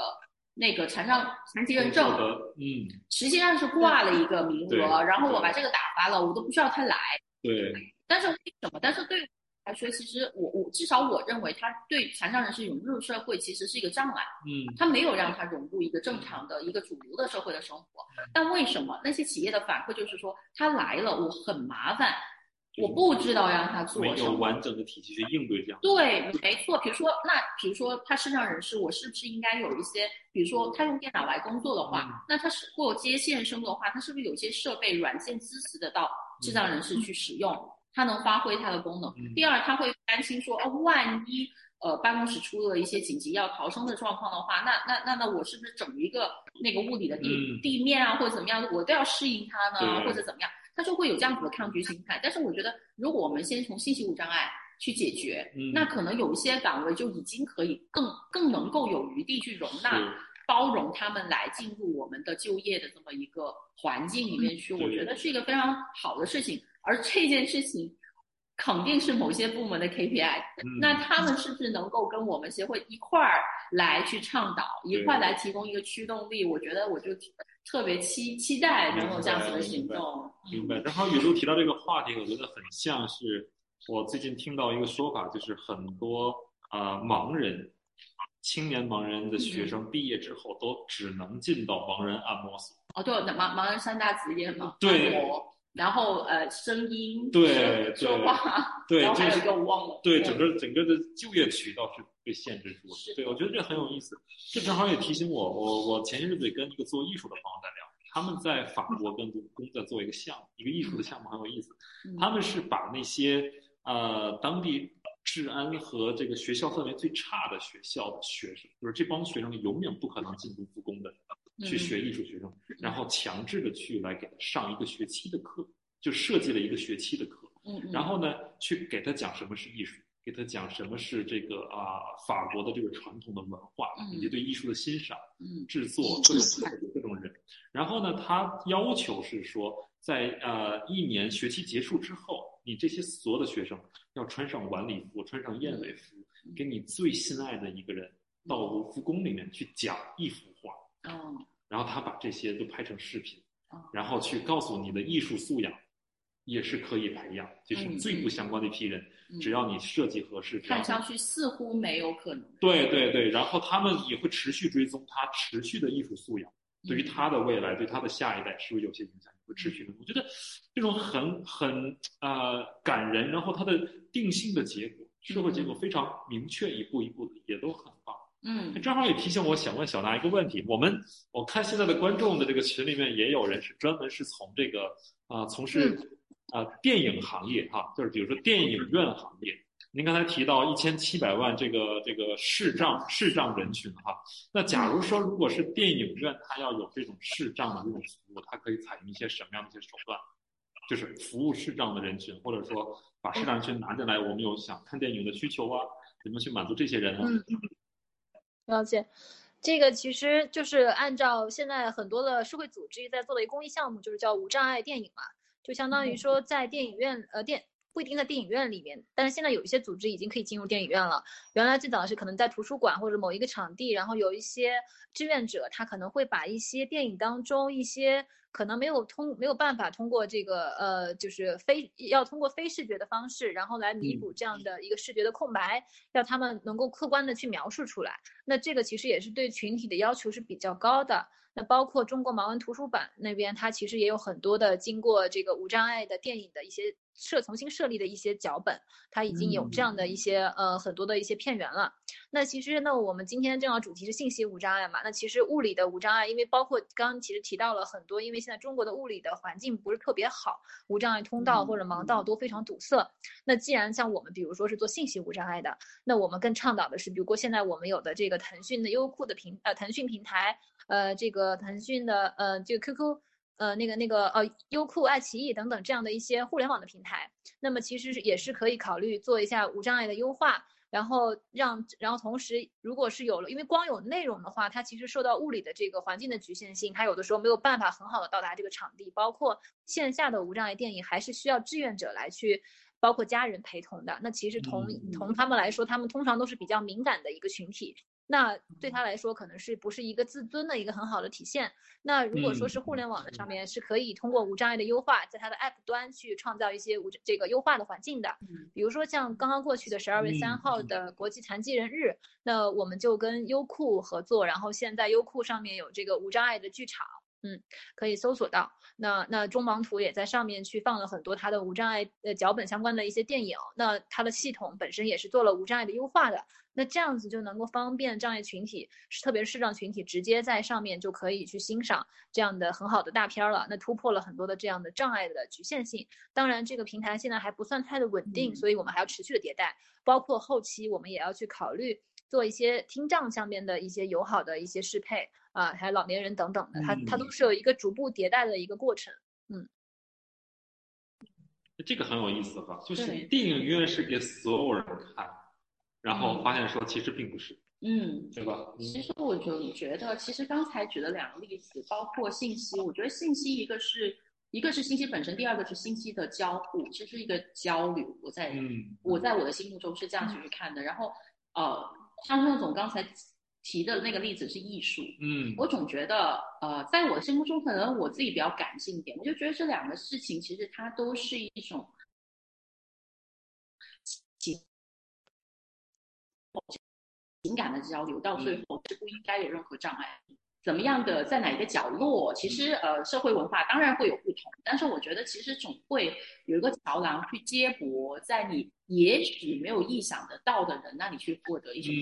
那个残障残疾人证，嗯，实际上是挂了一个名额，然后我把这个打发了，我都不需要他来。对。但是为什么？但是对来说，其实我我至少我认为，他对残障人士融入社会其实是一个障碍。嗯。他没有让他融入一个正常的一个主流的社会的生活。但为什么那些企业的反馈就是说，他来了我很麻烦。我不知道让他做，没有完整的体系去应对这样。对，没错。比如说，那比如说他视障人士，我是不是应该有一些，比如说他用电脑来工作的话，那他是或接线生的话，他是不是有些设备软件支持得到智障人士去使用，他能发挥他的功能？第二，他会担心说，哦，万一呃办公室出了一些紧急要逃生的状况的话，那那那那我是不是整一个那个物理的地地面啊，或者怎么样，我都要适应它呢，或者怎么样？他就会有这样子的抗拒心态，但是我觉得，如果我们先从信息无障碍去解决，那可能有一些岗位就已经可以更更能够有余地去容纳、包容他们来进入我们的就业的这么一个环境里面去，我觉得是一个非常好的事情。而这件事情肯定是某些部门的 KPI，那他们是不是能够跟我们协会一块儿来去倡导，一块来提供一个驱动力？我觉得我就。特别期期待然后这样子的行动。明白。然后雨露提到这个话题，我觉得很像是我最近听到一个说法，就是很多啊盲人、青年盲人的学生毕业之后都只能进到盲人按摩所。哦，对，那盲盲人三大职业嘛。对。然后呃，声音。对。说话。对。然后还有一个我忘了。对，整个整个的就业渠道是被限制住了。对，我觉得这很有意思。这正好也提醒我，我我前些日子也跟一个做艺术的朋友在聊，他们在法国跟卢工在做一个项目，一个艺术的项目很有意思。他们是把那些呃当地治安和这个学校氛围最差的学校的学生，就是这帮学生永远不可能进入复工的，去学艺术学生，然后强制的去来给他上一个学期的课，就设计了一个学期的课，然后呢去给他讲什么是艺术。给他讲什么是这个啊，法国的这个传统的文化，以及对艺术的欣赏、嗯制作各种态度、各种人。然后呢，他要求是说，在呃一年学期结束之后，你这些所有的学生要穿上晚礼服，穿上燕尾服，给你最心爱的一个人到卢浮宫里面去讲一幅画。哦。然后他把这些都拍成视频，然后去告诉你的艺术素养。也是可以培养，就是最不相关的一批人，只要你设计合适，看上去似乎没有可能。对对对，然后他们也会持续追踪他持续的艺术素养，对于他的未来，对他的下一代是不是有些影响，会持续的。我觉得这种很很呃感人，然后他的定性的结果，社会结果非常明确，一步一步的也都很棒。嗯，正好也提醒我想问小娜一个问题，我们我看现在的观众的这个群里面也有人是专门是从这个啊从事。啊，电影行业哈，就是比如说电影院行业。您刚才提到一千七百万这个这个视障视障人群哈，那假如说如果是电影院，它要有这种视障的这种服务，它可以采用一些什么样的一些手段？就是服务视障的人群，或者说把视障人群拿进来，我们有想看电影的需求啊，怎么去满足这些人呢？嗯，了解，这个其实就是按照现在很多的社会组织在做的一个公益项目，就是叫无障碍电影嘛。就相当于说，在电影院，呃，电不一定在电影院里面，但是现在有一些组织已经可以进入电影院了。原来最早是可能在图书馆或者某一个场地，然后有一些志愿者，他可能会把一些电影当中一些可能没有通没有办法通过这个呃，就是非要通过非视觉的方式，然后来弥补这样的一个视觉的空白，要他们能够客观的去描述出来。那这个其实也是对群体的要求是比较高的。那包括中国盲文图书馆那边，它其实也有很多的经过这个无障碍的电影的一些设重新设立的一些脚本，它已经有这样的一些呃很多的一些片源了。那其实那我们今天正好主题是信息无障碍嘛，那其实物理的无障碍，因为包括刚刚其实提到了很多，因为现在中国的物理的环境不是特别好，无障碍通道或者盲道都非常堵塞。那既然像我们比如说是做信息无障碍的，那我们更倡导的是，比如说现在我们有的这个腾讯的优酷的平呃腾讯平台，呃这个腾讯的呃这个 QQ。呃，那个那个呃，优酷、爱奇艺等等这样的一些互联网的平台，那么其实是也是可以考虑做一下无障碍的优化，然后让，然后同时，如果是有了，因为光有内容的话，它其实受到物理的这个环境的局限性，它有的时候没有办法很好的到达这个场地，包括线下的无障碍电影还是需要志愿者来去，包括家人陪同的。那其实同同他们来说，他们通常都是比较敏感的一个群体。那对他来说，可能是不是一个自尊的一个很好的体现？那如果说是互联网的上面，是可以通过无障碍的优化，在它的 App 端去创造一些无这个优化的环境的。比如说像刚刚过去的十二月三号的国际残疾人日，那我们就跟优酷合作，然后现在优酷上面有这个无障碍的剧场，嗯，可以搜索到。那那中盲图也在上面去放了很多它的无障碍呃脚本相关的一些电影。那它的系统本身也是做了无障碍的优化的。那这样子就能够方便障碍群体，特别是视障群体，直接在上面就可以去欣赏这样的很好的大片了。那突破了很多的这样的障碍的局限性。当然，这个平台现在还不算太的稳定，所以我们还要持续的迭代。包括后期我们也要去考虑做一些听障上面的一些友好的一些适配啊，还有老年人等等的，它它都是有一个逐步迭代的一个过程。嗯，这个很有意思哈，就是电影院是给所有人看。然后发现说，其实并不是，嗯，对吧？其实我就觉得，其实刚才举的两个例子，包括信息，我觉得信息一个是一个是信息本身，第二个是信息的交互，其实是一个交流。我在我在我的心目中是这样去看的。然后，呃，像那总刚才提的那个例子是艺术，嗯，我总觉得，呃，在我心目中，可能我自己比较感性一点，我就觉得这两个事情其实它都是一种。情感的交流到最后是不应该有任何障碍。怎么样的，在哪一个角落？其实呃，社会文化当然会有不同，但是我觉得其实总会有一个桥梁去接驳，在你也许没有意想得到的人那里去获得一种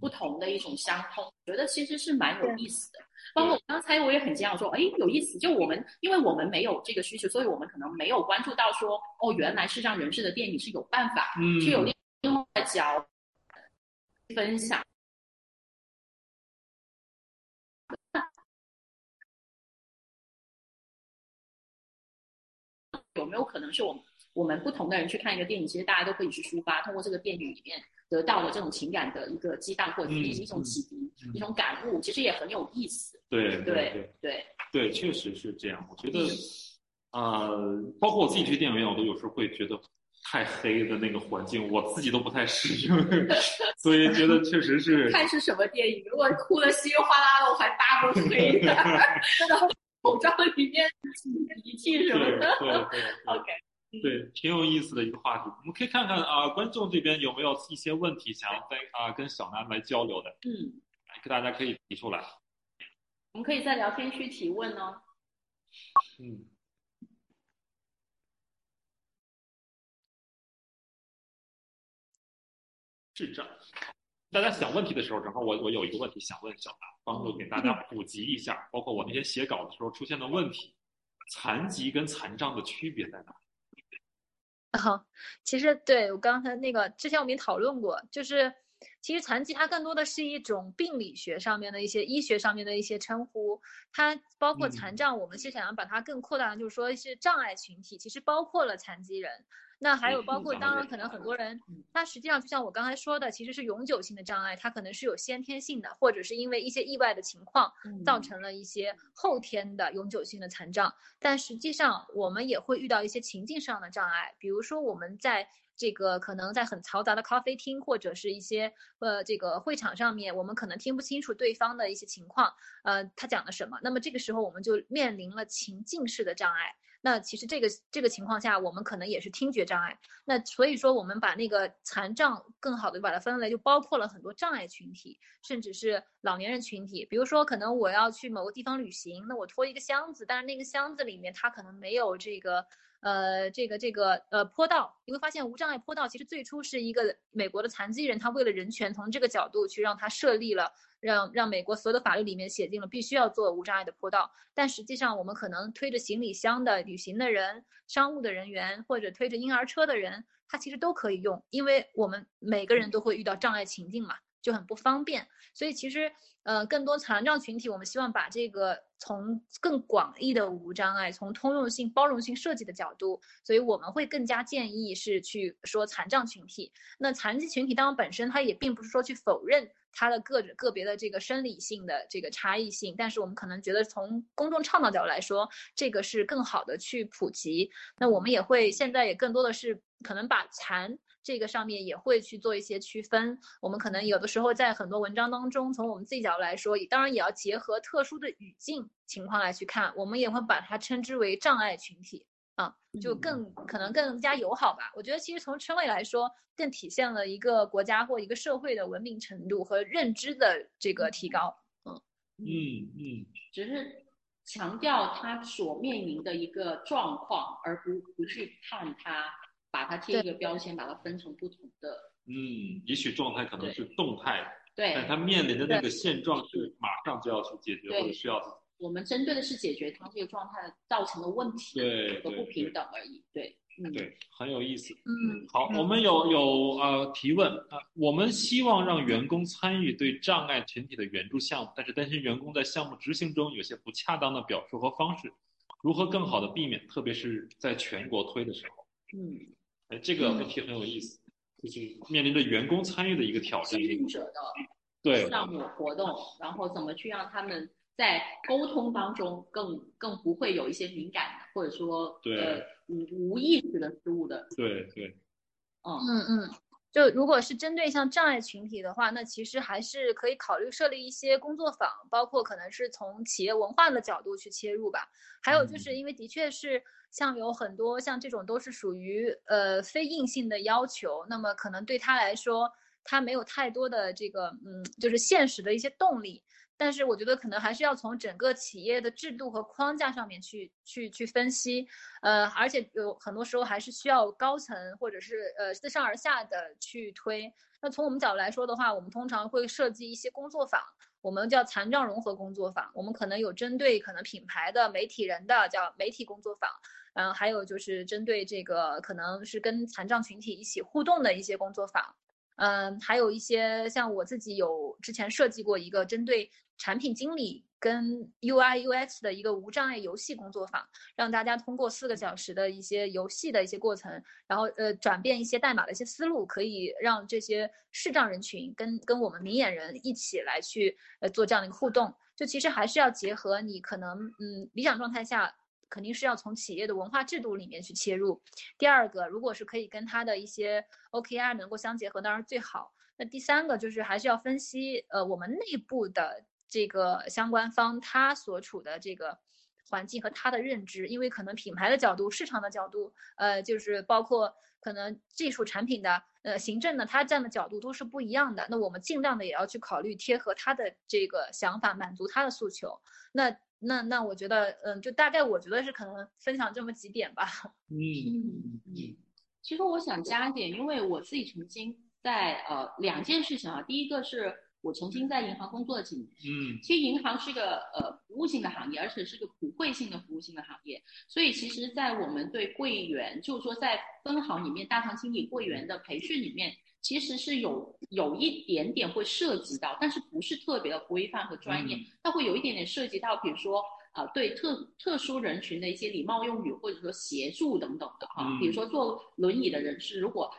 不同的一种相通。觉得其实是蛮有意思的。包括刚才我也很惊讶说，哎，有意思。就我们因为我们没有这个需求，所以我们可能没有关注到说，哦，原来是让人士的电影是有办法，是有另外角。分享有没有可能是我们我们不同的人去看一个电影，其实大家都可以去抒发，通过这个电影里面得到的这种情感的一个激荡，或者是一种启迪、一种感悟，其实也很有意思。对对对对，确实是这样。我觉得，呃，包括我自己去电影院，我都有时候会觉得。太黑的那个环境，我自己都不太适应，所以觉得确实是。看是什么电影？如果哭的稀里哗啦的，我还搭不黑的，口罩里面鼻涕什么的。对对，OK，对，挺有意思的一个话题。我们可以看看啊，观众这边有没有一些问题想要跟啊跟小南来交流的？嗯，给大家可以提出来。我们可以在聊天区提问哦。嗯。智障，大家想问题的时候，正好我我有一个问题想问小达，帮助给大家普及一下，包括我那些写稿的时候出现的问题，残疾跟残障的区别在哪？啊，其实对我刚才那个之前我们也讨论过，就是其实残疾它更多的是一种病理学上面的一些医学上面的一些称呼，它包括残障，我们是想要把它更扩大，就是说是障碍群体，其实包括了残疾人。那还有包括，当然可能很多人，他实际上就像我刚才说的，其实是永久性的障碍，它可能是有先天性的，或者是因为一些意外的情况，造成了一些后天的永久性的残障。但实际上，我们也会遇到一些情境上的障碍，比如说我们在这个可能在很嘈杂的咖啡厅，或者是一些呃这个会场上面，我们可能听不清楚对方的一些情况，呃，他讲了什么。那么这个时候，我们就面临了情境式的障碍。那其实这个这个情况下，我们可能也是听觉障碍。那所以说，我们把那个残障更好的把它分类，就包括了很多障碍群体，甚至是老年人群体。比如说，可能我要去某个地方旅行，那我拖一个箱子，但是那个箱子里面它可能没有这个。呃，这个这个呃坡道，你会发现无障碍坡道其实最初是一个美国的残疾人，他为了人权，从这个角度去让他设立了，让让美国所有的法律里面写进了必须要做无障碍的坡道。但实际上，我们可能推着行李箱的旅行的人、商务的人员，或者推着婴儿车的人，他其实都可以用，因为我们每个人都会遇到障碍情境嘛，就很不方便。所以其实。呃，更多残障群体，我们希望把这个从更广义的无障碍，从通用性、包容性设计的角度，所以我们会更加建议是去说残障群体。那残疾群体当然本身它也并不是说去否认它的个个别的这个生理性的这个差异性，但是我们可能觉得从公众倡导角度来说，这个是更好的去普及。那我们也会现在也更多的是可能把残。这个上面也会去做一些区分。我们可能有的时候在很多文章当中，从我们自己角度来说，当然也要结合特殊的语境情况来去看。我们也会把它称之为障碍群体啊，就更可能更加友好吧。我觉得其实从称谓来说，更体现了一个国家或一个社会的文明程度和认知的这个提高。嗯嗯嗯，只是强调他所面临的一个状况，而不不去看他。把它贴一个标签，把它分成不同的。嗯，也许状态可能是动态，对，但他面临的那个现状是马上就要去解决或者需要。我们针对的是解决他这个状态造成的问题和不平等而已。对，嗯，对，很有意思。嗯，好，我们有有呃提问啊，我们希望让员工参与对障碍群体的援助项目，但是担心员工在项目执行中有些不恰当的表述和方式，如何更好的避免？特别是在全国推的时候。嗯。哎，这个问题很有意思，就是面临着员工参与的一个挑战。参与者的对项目活动，然后怎么去让他们在沟通当中更更不会有一些敏感的，或者说呃无无意识的失误的。对对。嗯嗯嗯。就如果是针对像障碍群体的话，那其实还是可以考虑设立一些工作坊，包括可能是从企业文化的角度去切入吧。还有就是因为的确是像有很多像这种都是属于呃非硬性的要求，那么可能对他来说，他没有太多的这个嗯，就是现实的一些动力。但是我觉得可能还是要从整个企业的制度和框架上面去去去分析，呃，而且有很多时候还是需要高层或者是呃自上而下的去推。那从我们角度来说的话，我们通常会设计一些工作坊，我们叫残障融合工作坊。我们可能有针对可能品牌的媒体人的叫媒体工作坊，嗯，还有就是针对这个可能是跟残障群体一起互动的一些工作坊，嗯，还有一些像我自己有之前设计过一个针对。产品经理跟 UI UX 的一个无障碍游戏工作坊，让大家通过四个小时的一些游戏的一些过程，然后呃转变一些代码的一些思路，可以让这些视障人群跟跟我们明眼人一起来去呃做这样的一个互动。就其实还是要结合你可能嗯理想状态下，肯定是要从企业的文化制度里面去切入。第二个，如果是可以跟它的一些 OKR 能够相结合，当然最好。那第三个就是还是要分析呃我们内部的。这个相关方他所处的这个环境和他的认知，因为可能品牌的角度、市场的角度，呃，就是包括可能技术产品的、呃，行政的，他站的角度都是不一样的。那我们尽量的也要去考虑贴合他的这个想法，满足他的诉求。那那那，我觉得，嗯，就大概我觉得是可能分享这么几点吧。嗯嗯嗯。其实我想加一点，因为我自己曾经在呃两件事情啊，第一个是。我曾经在银行工作了几年，嗯，其实银行是个呃服务性的行业，而且是个普惠性的服务性的行业，所以其实，在我们对柜员，就是说在分行里面大堂经理柜员的培训里面，其实是有有一点点会涉及到，但是不是特别的规范和专业，它会有一点点涉及到，比如说呃对特特殊人群的一些礼貌用语，或者说协助等等的哈，比如说坐轮椅的人士，如果。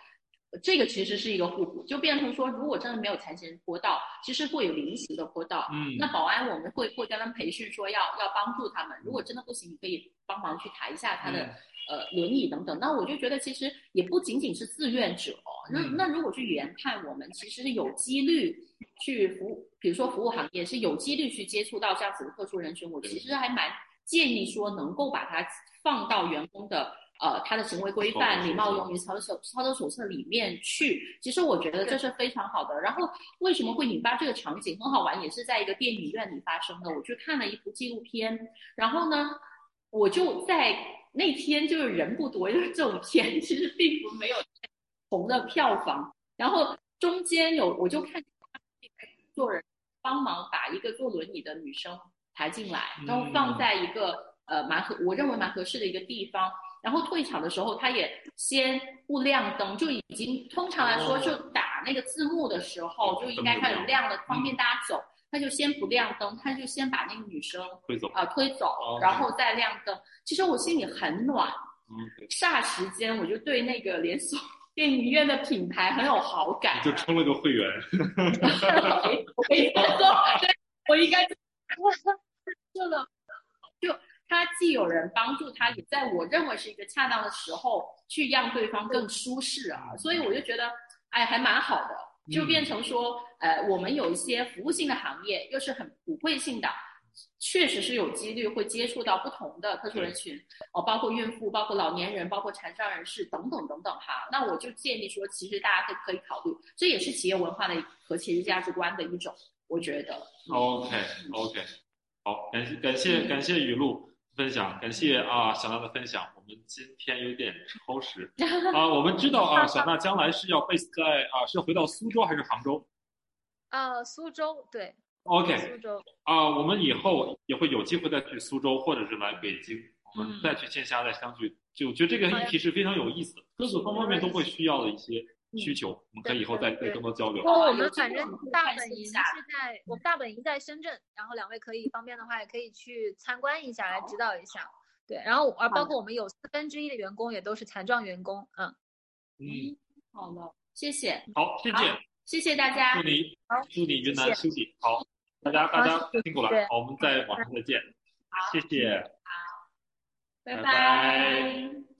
这个其实是一个互补，就变成说，如果真的没有残疾人坡道，其实会有临时的坡道。嗯，那保安我们会会跟他们培训，说要要帮助他们。如果真的不行，你可以帮忙去抬一下他的呃轮椅等等。那我就觉得其实也不仅仅是志愿者。那那如果去研判，我们其实是有几率去服务，比如说服务行业是有几率去接触到这样子的特殊人群。我其实还蛮建议说，能够把它放到员工的。呃，他的行为规范、礼貌用语操作手操作手册里面去，其实我觉得这是非常好的。然后为什么会引发这个场景很好玩，也是在一个电影院里发生的。我去看了一部纪录片，然后呢，我就在那天就是人不多，因为这种片其实并不没有红的票房。然后中间有我就看做人帮忙把一个坐轮椅的女生抬进来，然后放在一个呃蛮合我认为蛮合适的一个地方。然后退场的时候，他也先不亮灯，就已经通常来说就打那个字幕的时候就应该开始亮了，方便大家走。他就先不亮灯，他就先把那个女生推走啊，推走，然后再亮灯。其实我心里很暖，霎时间我就对那个连锁 电影院的品牌很有好感，就充了个会员。我应该说，我应该做了，就。他既有人帮助他，也在我认为是一个恰当的时候去让对方更舒适啊，所以我就觉得，哎，还蛮好的，就变成说，呃，我们有一些服务性的行业，又是很普惠性的，确实是有几率会接触到不同的特殊人群，哦，包括孕妇，包括老年人，包括残障人士等等等等哈。那我就建议说，其实大家可可以考虑，这也是企业文化的和企业价值观的一种，我觉得。OK OK，好，感谢感谢感谢雨露。分享，感谢啊小娜的分享。我们今天有点超时 啊。我们知道啊，小娜将来是要 base 在啊，是要回到苏州还是杭州？呃，苏州，对。OK。苏州。啊，我们以后也会有机会再去苏州，或者是来北京，我们再去线下再相聚。就我觉得这个议题是非常有意思的，各个方方面面都会需要的一些。需求，我们可以以后再再更多交流。我们反正大本营是在我们大本营在深圳，然后两位可以方便的话也可以去参观一下，来指导一下。对，然后啊包括我们有四分之一的员工也都是残障员工。嗯嗯，好了，谢谢。好，谢谢，谢谢大家。祝你祝你云南休息好，大家大家辛苦了。好，我们在网上再见。好，谢谢。好，拜拜。